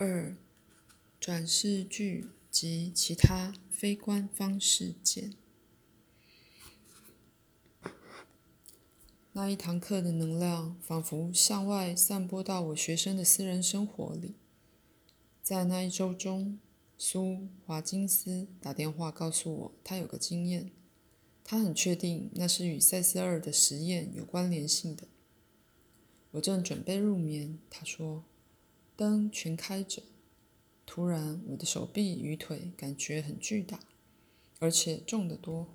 二、转世剧及其他非官方事件。那一堂课的能量仿佛向外散播到我学生的私人生活里。在那一周中，苏华金斯打电话告诉我，他有个经验，他很确定那是与赛斯二的实验有关联性的。我正准备入眠，他说：“灯全开着。”突然，我的手臂与腿感觉很巨大，而且重得多。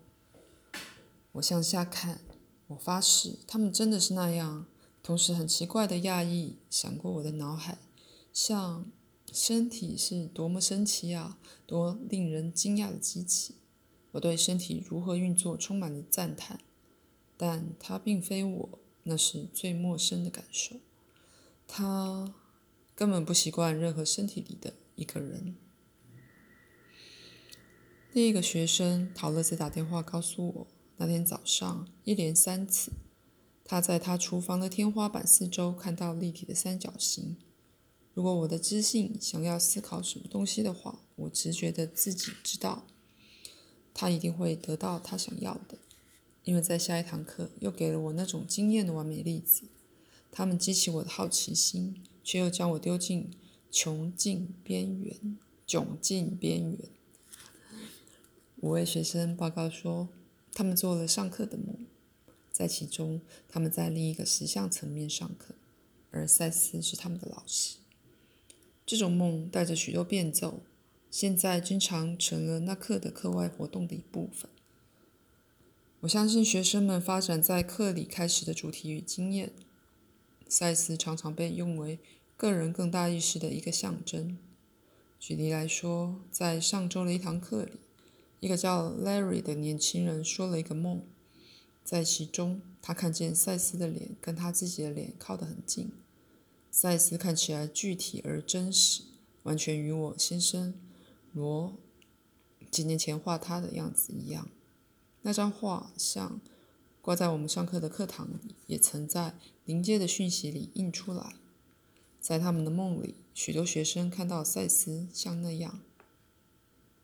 我向下看。我发誓，他们真的是那样。同时，很奇怪的讶异闪过我的脑海，像身体是多么神奇啊，多令人惊讶的机器。我对身体如何运作充满了赞叹，但它并非我，那是最陌生的感受。它根本不习惯任何身体里的一个人。另一个学生陶乐斯打电话告诉我。那天早上，一连三次，他在他厨房的天花板四周看到立体的三角形。如果我的知性想要思考什么东西的话，我直觉的自己知道，他一定会得到他想要的，因为在下一堂课又给了我那种惊艳的完美例子。他们激起我的好奇心，却又将我丢进穷尽边缘、窘境边缘。五位学生报告说。他们做了上课的梦，在其中，他们在另一个实相层面上课，而赛斯是他们的老师。这种梦带着许多变奏，现在经常成了那课的课外活动的一部分。我相信学生们发展在课里开始的主题与经验。赛斯常常被用为个人更大意识的一个象征。举例来说，在上周的一堂课里。一个叫 Larry 的年轻人说了一个梦，在其中，他看见赛斯的脸跟他自己的脸靠得很近。赛斯看起来具体而真实，完全与我先生罗几年前画他的样子一样。那张画像挂在我们上课的课堂里，也曾在临界的讯息里印出来。在他们的梦里，许多学生看到赛斯像那样。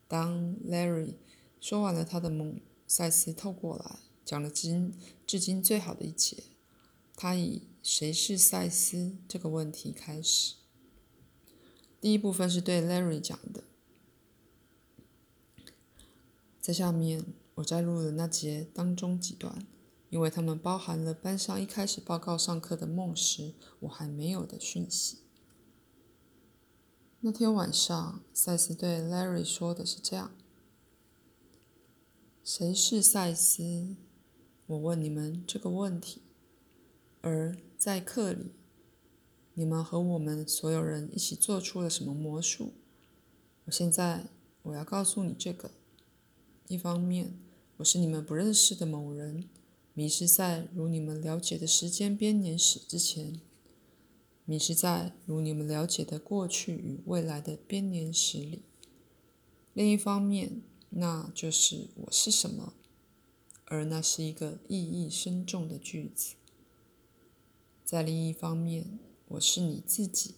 当 Larry 说完了他的梦，赛斯透过来讲了今至今最好的一节。他以“谁是赛斯”这个问题开始。第一部分是对 Larry 讲的，在下面我摘录了那节当中几段，因为他们包含了班上一开始报告上课的梦时我还没有的讯息。那天晚上，赛斯对 Larry 说的是这样：“谁是赛斯？我问你们这个问题。而在课里，你们和我们所有人一起做出了什么魔术？我现在我要告诉你这个。一方面，我是你们不认识的某人，迷失在如你们了解的时间编年史之前。”迷失在如你们了解的过去与未来的编年史里。另一方面，那就是我是什么，而那是一个意义深重的句子。在另一方面，我是你自己，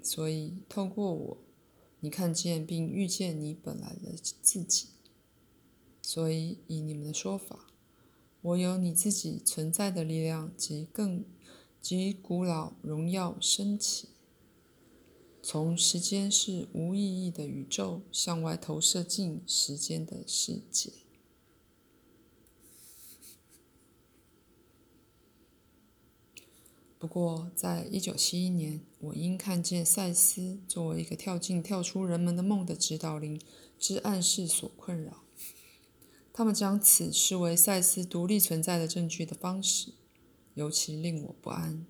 所以透过我，你看见并遇见你本来的自己。所以，以你们的说法，我有你自己存在的力量及更。及古老荣耀升起，从时间是无意义的宇宙向外投射进时间的世界。不过，在一九七一年，我因看见赛斯作为一个跳进、跳出人们的梦的指导灵之暗示所困扰，他们将此视为赛斯独立存在的证据的方式。尤其令我不安。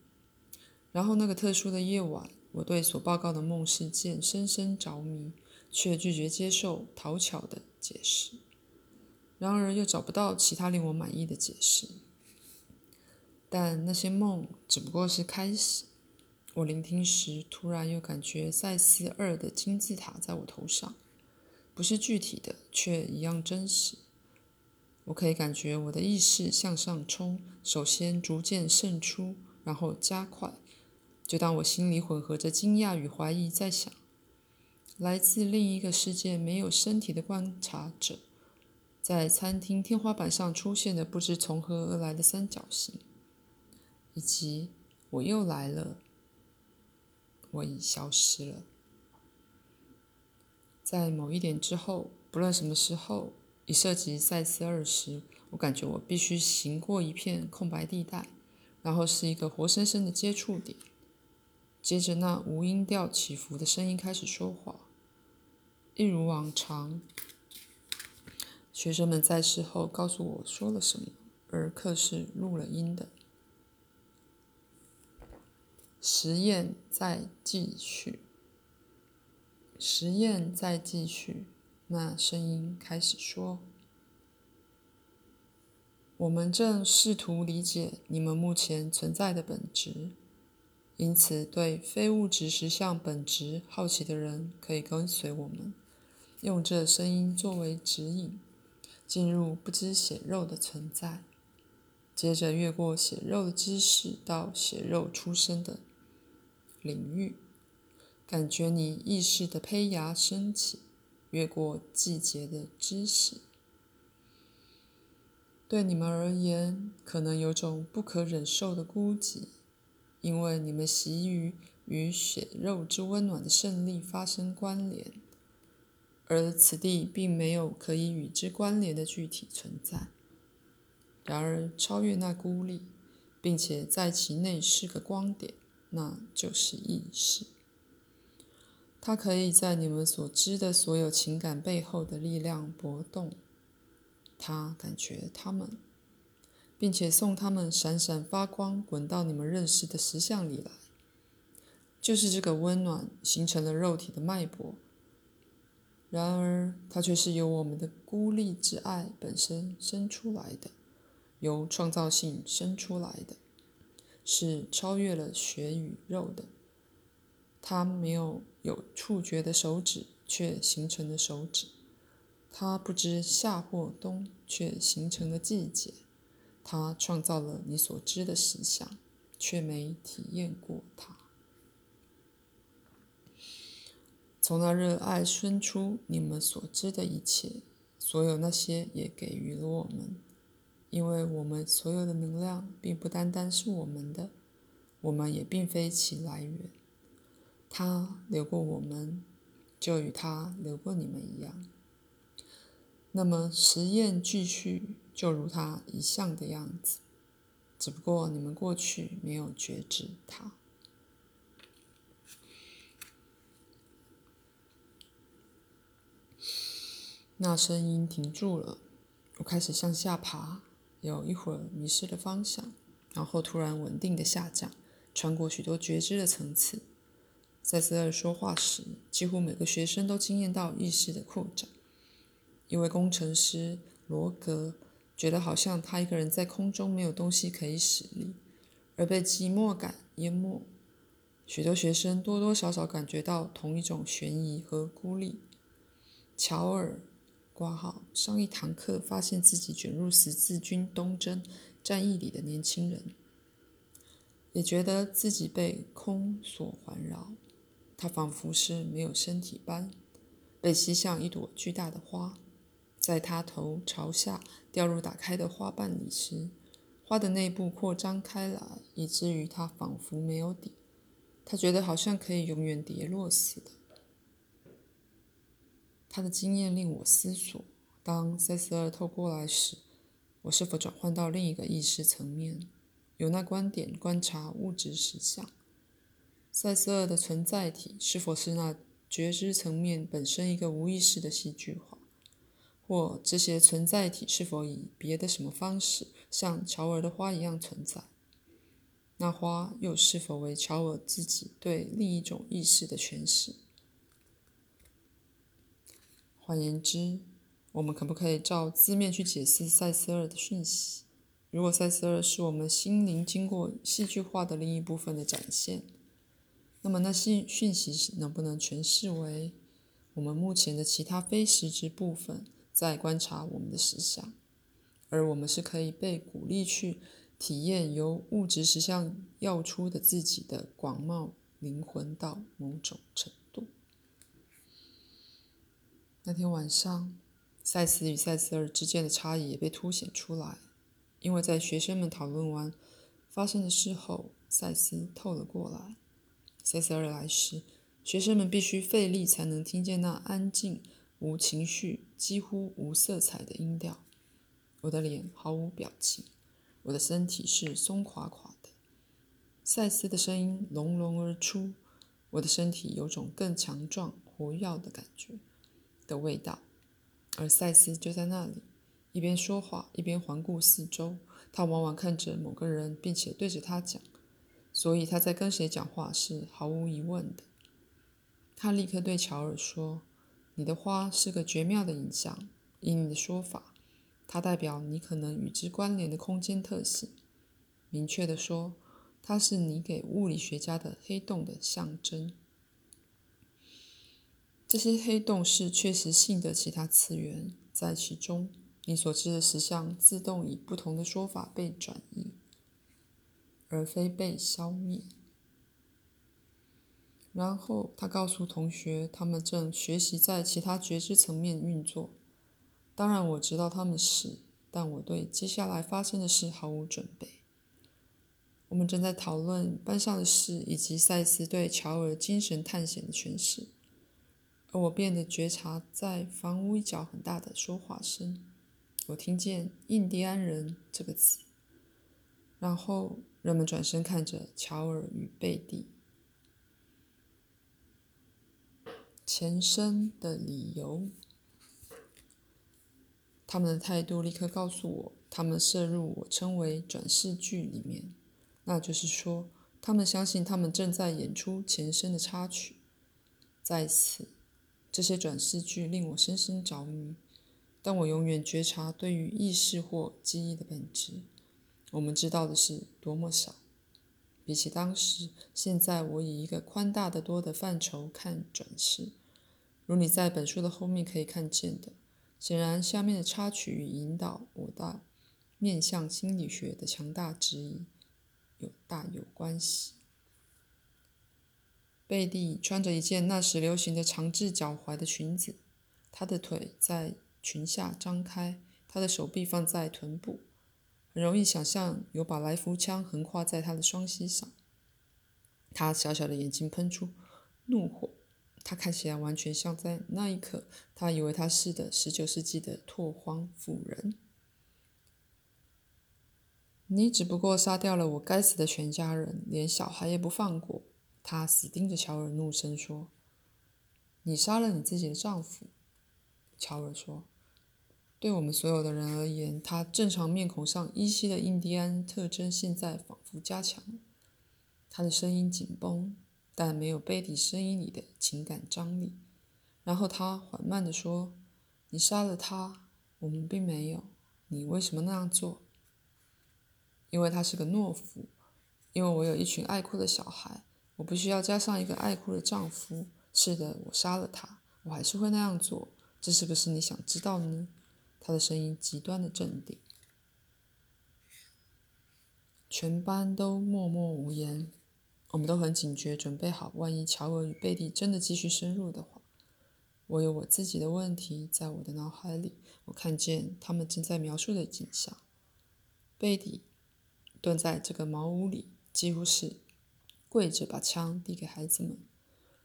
然后那个特殊的夜晚，我对所报告的梦事件深深着迷，却拒绝接受讨巧的解释。然而又找不到其他令我满意的解释。但那些梦只不过是开始。我聆听时，突然又感觉赛斯二的金字塔在我头上，不是具体的，却一样真实。我可以感觉我的意识向上冲，首先逐渐渗出，然后加快，就当我心里混合着惊讶与怀疑，在想：来自另一个世界没有身体的观察者，在餐厅天花板上出现的不知从何而来的三角形，以及我又来了，我已消失了。在某一点之后，不论什么时候，一涉及赛斯二时，我感觉我必须行过一片空白地带，然后是一个活生生的接触点。接着，那无音调起伏的声音开始说话，一如往常。学生们在事后告诉我说了什么，而课是录了音的。实验在继续，实验在继续。那声音开始说：“我们正试图理解你们目前存在的本质。”因此，对非物质实相本质好奇的人，可以跟随我们，用这声音作为指引，进入不知血肉的存在，接着越过血肉的知识到血肉出生的领域，感觉你意识的胚芽升起，越过季节的知识。对你们而言，可能有种不可忍受的孤寂。因为你们习于与血肉之温暖的胜利发生关联，而此地并没有可以与之关联的具体存在。然而，超越那孤立，并且在其内是个光点，那就是意识。它可以在你们所知的所有情感背后的力量搏动。它感觉它们。并且送他们闪闪发光，滚到你们认识的实像里来。就是这个温暖形成了肉体的脉搏。然而，它却是由我们的孤立之爱本身生出来的，由创造性生出来的，是超越了血与肉的。它没有有触觉的手指，却形成了手指；它不知夏或冬，却形成了季节。他创造了你所知的实相，却没体验过它。从那热爱生出你们所知的一切，所有那些也给予了我们，因为我们所有的能量并不单单是我们的，我们也并非其来源。他留过我们，就与他留过你们一样。那么实验继续。就如他一向的样子，只不过你们过去没有觉知他。那声音停住了，我开始向下爬，有一会儿迷失了方向，然后突然稳定的下降，穿过许多觉知的层次。塞斯尔说话时，几乎每个学生都惊艳到意识的扩展。一位工程师罗格。觉得好像他一个人在空中没有东西可以使力，而被寂寞感淹没。许多学生多多少少感觉到同一种悬疑和孤立。乔尔挂号上一堂课，发现自己卷入十字军东征战役里的年轻人，也觉得自己被空所环绕。他仿佛是没有身体般，被吸向一朵巨大的花。在他头朝下掉入打开的花瓣里时，花的内部扩张开来，以至于它仿佛没有底。他觉得好像可以永远跌落似的。他的经验令我思索：当塞斯尔透过来时，我是否转换到另一个意识层面，由那观点观察物质实相？塞斯尔的存在体是否是那觉知层面本身一个无意识的戏剧化？或这些存在体是否以别的什么方式，像乔尔的花一样存在？那花又是否为乔尔自己对另一种意识的诠释？换言之，我们可不可以照字面去解释塞斯尔的讯息？如果塞斯尔是我们心灵经过戏剧化的另一部分的展现，那么那些讯息能不能诠释为我们目前的其他非实质部分？在观察我们的实相，而我们是可以被鼓励去体验由物质实相要出的自己的广袤灵魂到某种程度。那天晚上，赛斯与赛斯尔之间的差异也被凸显出来，因为在学生们讨论完发生的事后，赛斯透了过来。塞斯尔来时，学生们必须费力才能听见那安静、无情绪、几乎无色彩的音调。我的脸毫无表情，我的身体是松垮垮的。赛斯的声音隆隆而出，我的身体有种更强壮、活跃的感觉。的味道，而赛斯就在那里，一边说话一边环顾四周。他往往看着某个人，并且对着他讲，所以他在跟谁讲话是毫无疑问的。他立刻对乔尔说：“你的花是个绝妙的影像，以你的说法，它代表你可能与之关联的空间特性。明确的说，它是你给物理学家的黑洞的象征。”这些黑洞是确实性的其他次元，在其中，你所知的实相自动以不同的说法被转移，而非被消灭。然后他告诉同学，他们正学习在其他觉知层面运作。当然，我知道他们是，但我对接下来发生的事毫无准备。我们正在讨论班上的事，以及赛斯对乔尔精神探险的诠释。而我变得觉察，在房屋一角很大的说话声，我听见“印第安人”这个词。然后人们转身看着乔尔与贝蒂。前身的理由，他们的态度立刻告诉我，他们摄入我称为转世剧里面，那就是说，他们相信他们正在演出前身的插曲，在此。这些转世剧令我深深着迷，但我永远觉察对于意识或记忆的本质，我们知道的是多么少。比起当时，现在我以一个宽大的多的范畴看转世，如你在本书的后面可以看见的。显然，下面的插曲与引导我的面向心理学的强大指引有大有关系。贝蒂穿着一件那时流行的长至脚踝的裙子，她的腿在裙下张开，她的手臂放在臀部，很容易想象有把来福枪横跨在他的双膝上。他小小的眼睛喷出怒火，他看起来完全像在那一刻，他以为他是的十九世纪的拓荒妇人。你只不过杀掉了我该死的全家人，连小孩也不放过。他死盯着乔尔，怒声说：“你杀了你自己的丈夫。”乔尔说：“对我们所有的人而言，他正常面孔上依稀的印第安特征现在仿佛加强。”他的声音紧绷，但没有贝蒂声音里的情感张力。然后他缓慢地说：“你杀了他，我们并没有。你为什么那样做？”“因为他是个懦夫，因为我有一群爱哭的小孩。”我不需要加上一个爱哭的丈夫。是的，我杀了他，我还是会那样做。这是不是你想知道的呢？他的声音极端的镇定。全班都默默无言，我们都很警觉，准备好，万一乔尔与贝蒂真的继续深入的话。我有我自己的问题在我的脑海里。我看见他们正在描述的景象：贝蒂蹲在这个茅屋里，几乎是。跪着把枪递给孩子们，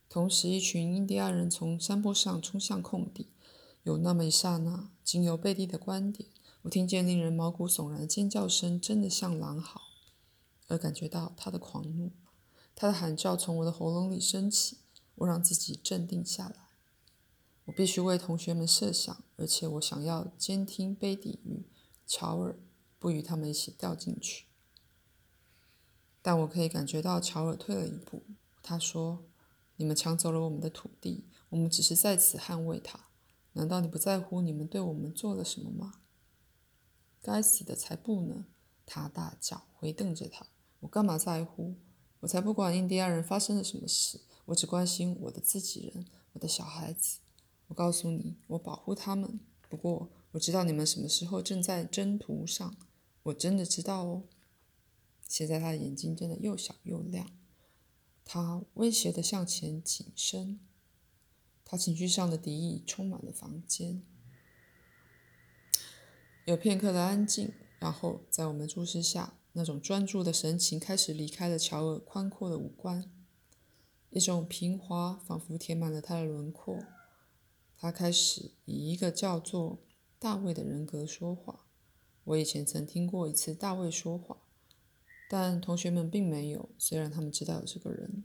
同时一群印第安人从山坡上冲向空地。有那么一刹那，仅有贝蒂的观点，我听见令人毛骨悚然的尖叫声，真的像狼嚎，而感觉到他的狂怒。他的喊叫从我的喉咙里升起。我让自己镇定下来。我必须为同学们设想，而且我想要监听贝蒂与乔尔，不与他们一起掉进去。但我可以感觉到乔尔退了一步。他说：“你们抢走了我们的土地，我们只是在此捍卫它。难道你不在乎你们对我们做了什么吗？”该死的，才不呢！他大叫，回瞪着他：“我干嘛在乎？我才不管印第安人发生了什么事，我只关心我的自己人，我的小孩子。我告诉你，我保护他们。不过我知道你们什么时候正在征途上，我真的知道哦。”现在他的眼睛真的又小又亮。他威胁地向前挺身，他情绪上的敌意充满了房间。有片刻的安静，然后在我们注视下，那种专注的神情开始离开了乔尔宽阔的五官，一种平滑仿佛填满了他的轮廓。他开始以一个叫做大卫的人格说话。我以前曾听过一次大卫说话。但同学们并没有，虽然他们知道有这个人。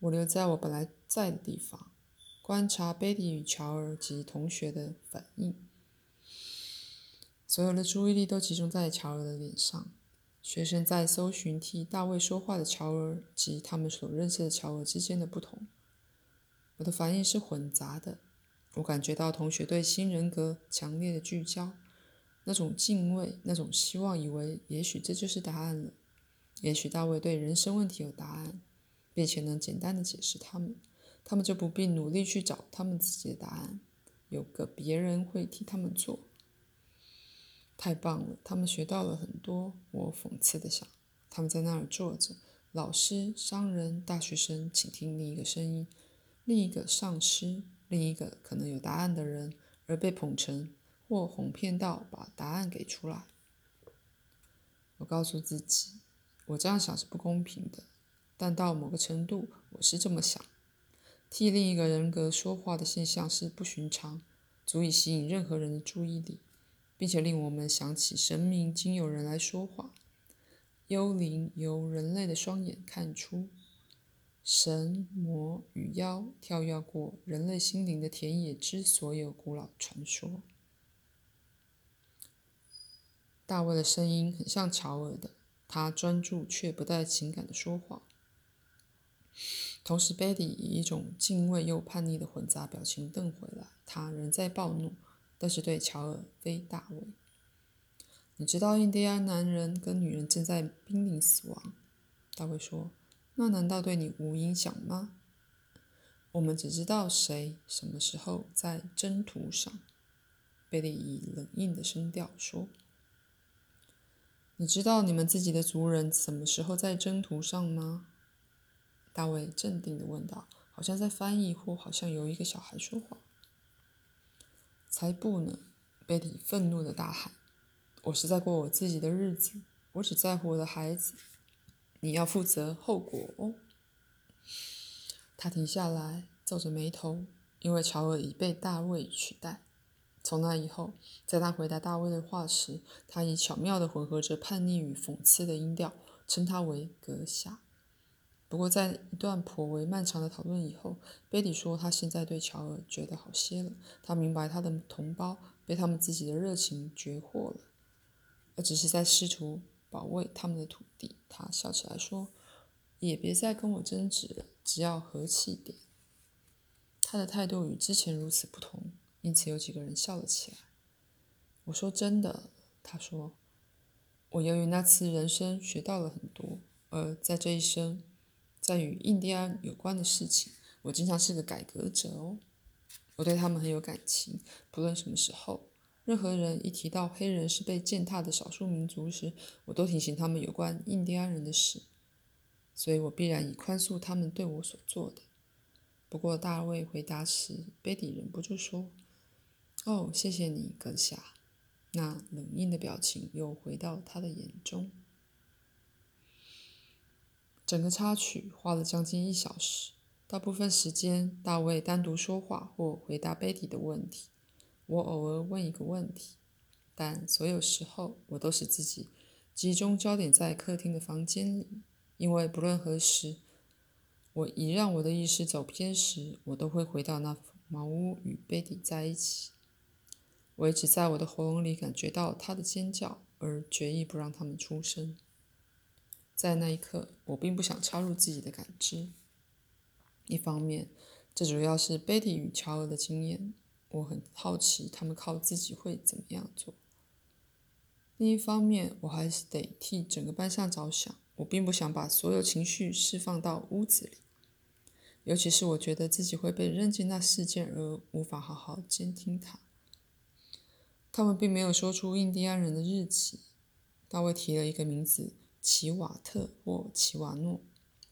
我留在我本来在的地方，观察贝蒂与乔尔及同学的反应。所有的注意力都集中在乔尔的脸上。学生在搜寻替大卫说话的乔尔及他们所认识的乔尔之间的不同。我的反应是混杂的。我感觉到同学对新人格强烈的聚焦。那种敬畏，那种希望，以为也许这就是答案了。也许大卫对人生问题有答案，并且能简单的解释他们，他们就不必努力去找他们自己的答案，有个别人会替他们做。太棒了，他们学到了很多。我讽刺的想，他们在那儿坐着，老师、商人、大学生，请听另一个声音，另一个上师，另一个可能有答案的人，而被捧成。或哄骗到把答案给出来。我告诉自己，我这样想是不公平的，但到某个程度，我是这么想。替另一个人格说话的现象是不寻常，足以吸引任何人的注意力，并且令我们想起神明经有人来说话，幽灵由人类的双眼看出，神魔与妖跳跃过人类心灵的田野之所有古老传说。大卫的声音很像乔尔的，他专注却不带情感的说话。同时，贝蒂以一种敬畏又叛逆的混杂表情瞪回来，他仍在暴怒，但是对乔尔非大卫。你知道印第安男人跟女人正在濒临死亡，大卫说。那难道对你无影响吗？我们只知道谁什么时候在征途上，贝蒂以冷硬的声调说。你知道你们自己的族人什么时候在征途上吗？大卫镇定地问道，好像在翻译，或好像由一个小孩说话。才不呢！贝蒂愤怒地大喊：“我是在过我自己的日子，我只在乎我的孩子。你要负责后果哦。”他停下来，皱着眉头，因为乔尔已被大卫取代。从那以后，在他回答大卫的话时，他以巧妙地混合着叛逆与讽刺的音调称他为阁下。不过，在一段颇为漫长的讨论以后，贝蒂说他现在对乔尔觉得好些了。他明白他的同胞被他们自己的热情绝惑了，而只是在试图保卫他们的土地。他笑起来说：“也别再跟我争执了，只要和气点。”他的态度与之前如此不同。因此，有几个人笑了起来。我说：“真的。”他说：“我由于那次人生学到了很多，而在这一生，在与印第安有关的事情，我经常是个改革者哦。我对他们很有感情，不论什么时候，任何人一提到黑人是被践踏的少数民族时，我都提醒他们有关印第安人的事。所以我必然以宽恕他们对我所做的。”不过，大卫回答时，贝蒂忍不住说。哦，谢谢你，阁下。那冷硬的表情又回到他的眼中。整个插曲花了将近一小时，大部分时间大卫单独说话或回答贝蒂的问题，我偶尔问一个问题，但所有时候我都是自己集中焦点在客厅的房间里，因为不论何时，我一让我的意识走偏时，我都会回到那茅屋与贝蒂在一起。我一直在我的喉咙里感觉到他的尖叫，而决意不让他们出声。在那一刻，我并不想插入自己的感知。一方面，这主要是贝蒂与乔尔的经验，我很好奇他们靠自己会怎么样做；另一方面，我还是得替整个班上着想。我并不想把所有情绪释放到屋子里，尤其是我觉得自己会被扔进那事件而无法好好监听它。他们并没有说出印第安人的日期。大卫提了一个名字，奇瓦特或奇瓦诺，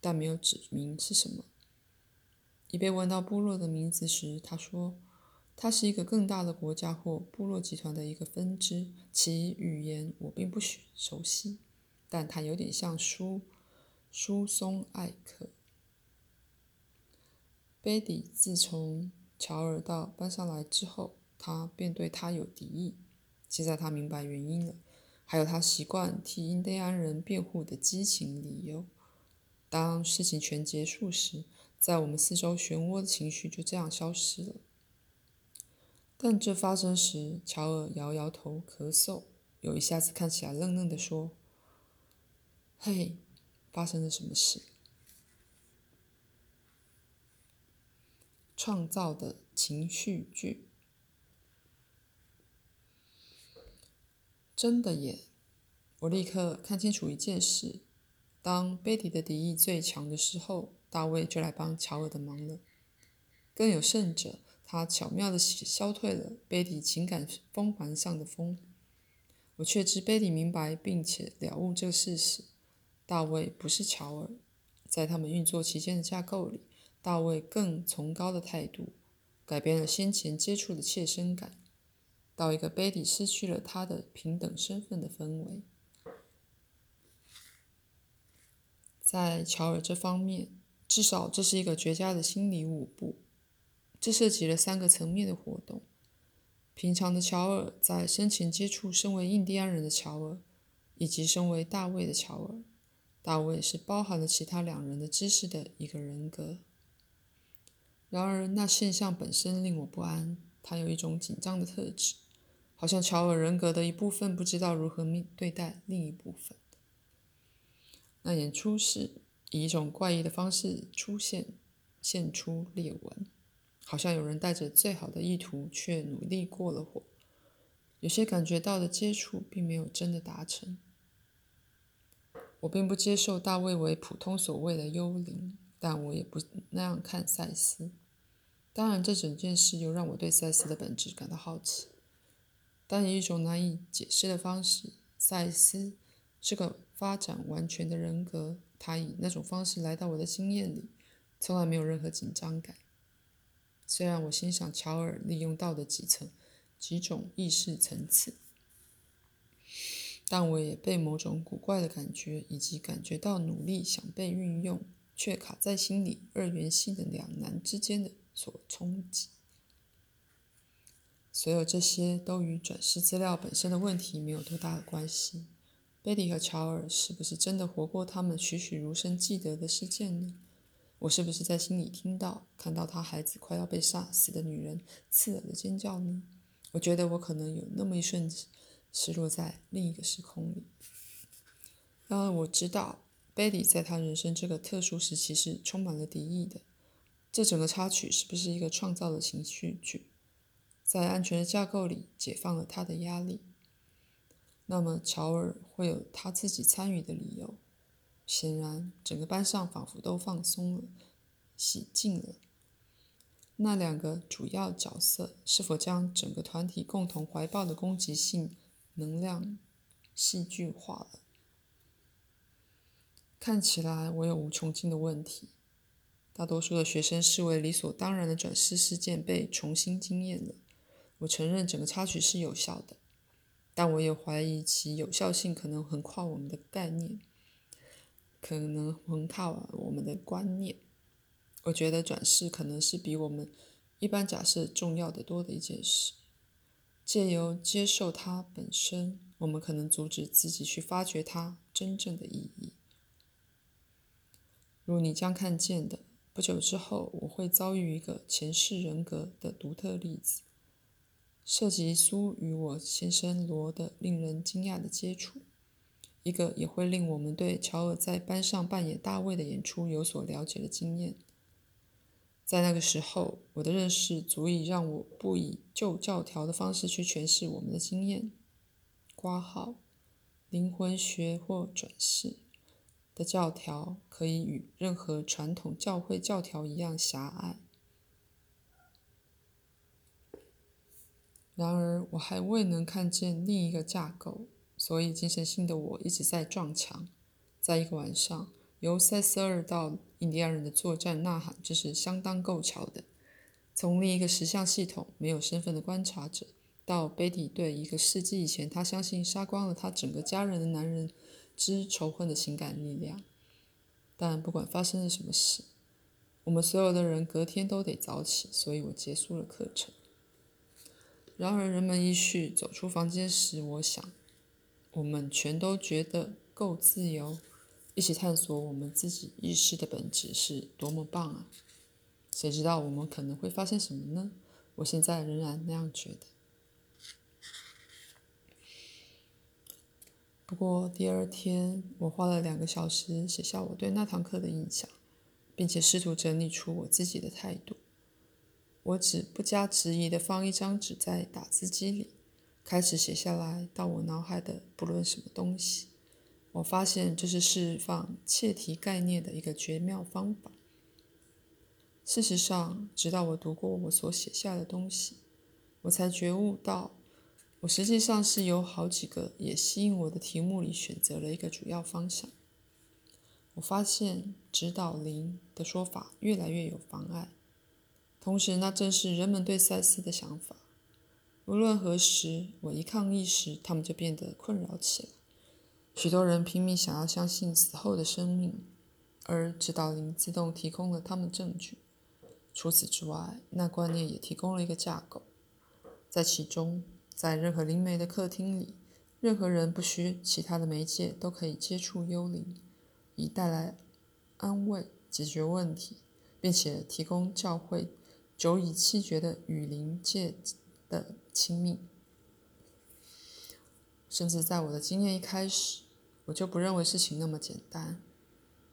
但没有指明是什么。一被问到部落的名字时，他说：“它是一个更大的国家或部落集团的一个分支，其语言我并不熟悉，但它有点像舒舒松艾克。”贝蒂自从乔尔到班上来之后，他便对他有敌意。现在他明白原因了，还有他习惯替印第安人辩护的激情理由。当事情全结束时，在我们四周漩涡的情绪就这样消失了。但这发生时，乔尔摇摇头，咳嗽，有一下子看起来愣愣地说：“嘿，发生了什么事？”创造的情绪剧，真的耶！我立刻看清楚一件事：当贝蒂的敌意最强的时候，大卫就来帮乔尔的忙了。更有甚者，他巧妙地消退了贝蒂情感风环上的风。我确知贝蒂明白并且了悟这个事实：大卫不是乔尔，在他们运作期间的架构里。大卫更崇高的态度，改变了先前接触的切身感，到一个贝蒂失去了他的平等身份的氛围。在乔尔这方面，至少这是一个绝佳的心理舞步。这涉及了三个层面的活动：平常的乔尔，在生前接触身为印第安人的乔尔，以及身为大卫的乔尔。大卫是包含了其他两人的知识的一个人格。然而，那现象本身令我不安。它有一种紧张的特质，好像乔尔人格的一部分不知道如何面对待另一部分。那演出是以一种怪异的方式出现，现出裂纹，好像有人带着最好的意图，却努力过了火。有些感觉到的接触，并没有真的达成。我并不接受大卫为普通所谓的幽灵，但我也不那样看赛斯。当然，这整件事又让我对赛斯的本质感到好奇。但以一种难以解释的方式，赛斯是个发展完全的人格。他以那种方式来到我的经验里，从来没有任何紧张感。虽然我欣赏乔尔利用到的几层、几种意识层次，但我也被某种古怪的感觉，以及感觉到努力想被运用却卡在心里二元性的两难之间的。所冲击，所有这些都与转世资料本身的问题没有多大的关系。贝蒂和乔尔是不是真的活过他们栩栩如生记得的事件呢？我是不是在心里听到、看到他孩子快要被杀死的女人刺耳的尖叫呢？我觉得我可能有那么一瞬失落在另一个时空里。然而我知道，贝蒂在他人生这个特殊时期是充满了敌意的。这整个插曲是不是一个创造的情绪剧，在安全的架构里解放了他的压力？那么乔尔会有他自己参与的理由。显然，整个班上仿佛都放松了，洗净了。那两个主要角色是否将整个团体共同怀抱的攻击性能量戏剧化了？看起来我有无穷尽的问题。大多数的学生视为理所当然的转世事件被重新经验了。我承认整个插曲是有效的，但我也怀疑其有效性可能横跨我们的概念，可能横跨我们的观念。我觉得转世可能是比我们一般假设重要的多的一件事。借由接受它本身，我们可能阻止自己去发掘它真正的意义。如你将看见的。不久之后，我会遭遇一个前世人格的独特例子，涉及苏与我先生罗的令人惊讶的接触，一个也会令我们对乔尔在班上扮演大卫的演出有所了解的经验。在那个时候，我的认识足以让我不以旧教条的方式去诠释我们的经验。挂号，灵魂学或转世。的教条可以与任何传统教会教条一样狭隘。然而，我还未能看见另一个架构，所以精神性的我一直在撞墙。在一个晚上，由塞斯尔到印第安人的作战呐喊，这是相当够巧的。从另一个石像系统没有身份的观察者，到贝蒂对一个世纪以前他相信杀光了他整个家人的男人之仇恨的情感力量。但不管发生了什么事，我们所有的人隔天都得早起，所以我结束了课程。然而，人们依序走出房间时，我想，我们全都觉得够自由，一起探索我们自己意识的本质是多么棒啊！谁知道我们可能会发现什么呢？我现在仍然那样觉得。不过第二天，我花了两个小时写下我对那堂课的印象，并且试图整理出我自己的态度。我只不加迟疑地放一张纸在打字机里，开始写下来到我脑海的不论什么东西。我发现这是释放切题概念的一个绝妙方法。事实上，直到我读过我所写下的东西，我才觉悟到，我实际上是有好几个也吸引我的题目里选择了一个主要方向。我发现指导灵的说法越来越有妨碍。同时，那正是人们对赛斯的想法。无论何时，我一抗议时，他们就变得困扰起来。许多人拼命想要相信死后的生命，而指导灵自动提供了他们证据。除此之外，那观念也提供了一个架构，在其中，在任何灵媒的客厅里，任何人不需其他的媒介都可以接触幽灵，以带来安慰、解决问题，并且提供教会。久已弃绝的与灵界的亲密，甚至在我的经验一开始，我就不认为事情那么简单，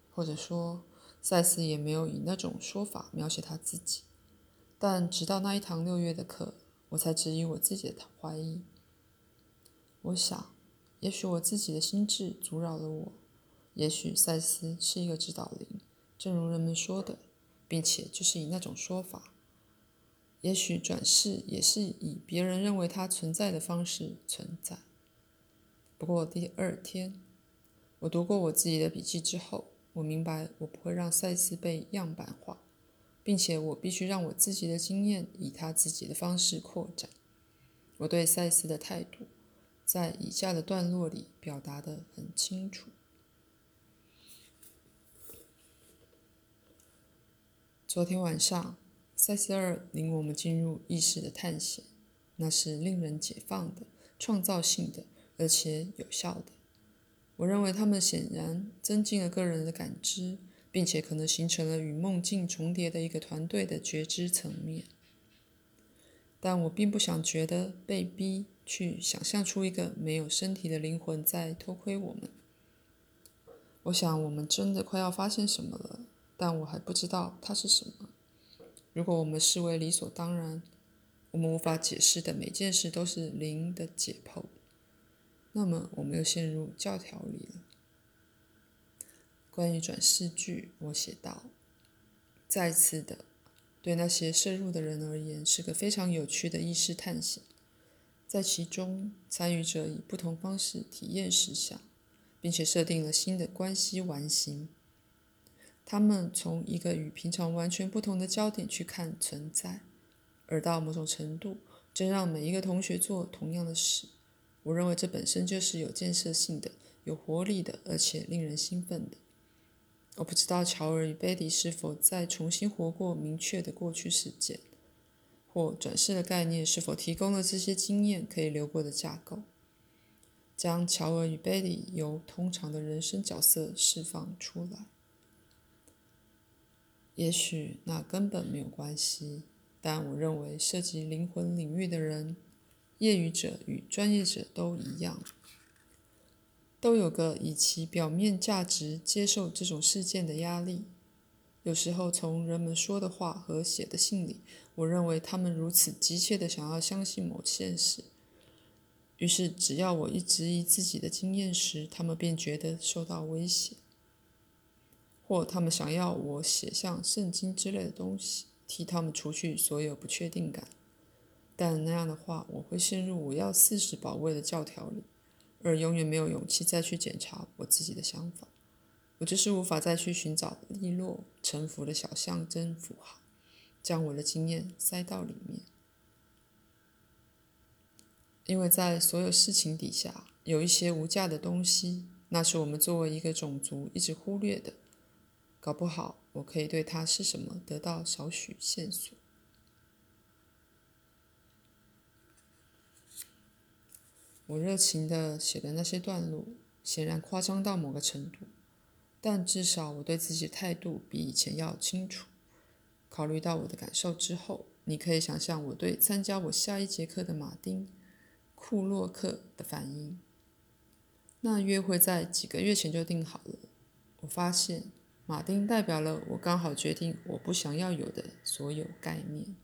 或者说，赛斯也没有以那种说法描写他自己。但直到那一堂六月的课，我才质疑我自己的怀疑。我想，也许我自己的心智阻扰了我，也许赛斯是一个指导灵，正如人们说的，并且就是以那种说法。也许转世也是以别人认为它存在的方式存在。不过第二天，我读过我自己的笔记之后，我明白我不会让赛斯被样板化，并且我必须让我自己的经验以他自己的方式扩展。我对赛斯的态度，在以下的段落里表达的很清楚。昨天晚上。塞斯尔领我们进入意识的探险，那是令人解放的、创造性的，而且有效的。我认为他们显然增进了个人的感知，并且可能形成了与梦境重叠的一个团队的觉知层面。但我并不想觉得被逼去想象出一个没有身体的灵魂在偷窥我们。我想我们真的快要发现什么了，但我还不知道它是什么。如果我们视为理所当然，我们无法解释的每件事都是灵的解剖，那么我们又陷入教条里了。关于转世句，我写道：再次的，对那些摄入的人而言，是个非常有趣的意识探险。在其中，参与者以不同方式体验实相，并且设定了新的关系完形。他们从一个与平常完全不同的焦点去看存在，而到某种程度，真让每一个同学做同样的事。我认为这本身就是有建设性的、有活力的，而且令人兴奋的。我不知道乔尔与贝蒂是否再重新活过明确的过去事件，或转世的概念是否提供了这些经验可以流过的架构，将乔尔与贝蒂由通常的人生角色释放出来。也许那根本没有关系，但我认为涉及灵魂领域的人，业余者与专业者都一样，都有个以其表面价值接受这种事件的压力。有时候从人们说的话和写的信里，我认为他们如此急切地想要相信某件事，于是只要我一质疑自己的经验时，他们便觉得受到威胁。或他们想要我写像圣经之类的东西，替他们除去所有不确定感，但那样的话，我会陷入我要四十保卫的教条里，而永远没有勇气再去检查我自己的想法。我就是无法再去寻找利落、沉浮的小象征符号，将我的经验塞到里面。因为在所有事情底下，有一些无价的东西，那是我们作为一个种族一直忽略的。搞不好，我可以对它是什么得到少许线索。我热情的写的那些段落，显然夸张到某个程度。但至少我对自己的态度比以前要清楚。考虑到我的感受之后，你可以想象我对参加我下一节课的马丁·库洛克的反应。那约会在几个月前就定好了。我发现马丁代表了我刚好决定我不想要有的所有概念。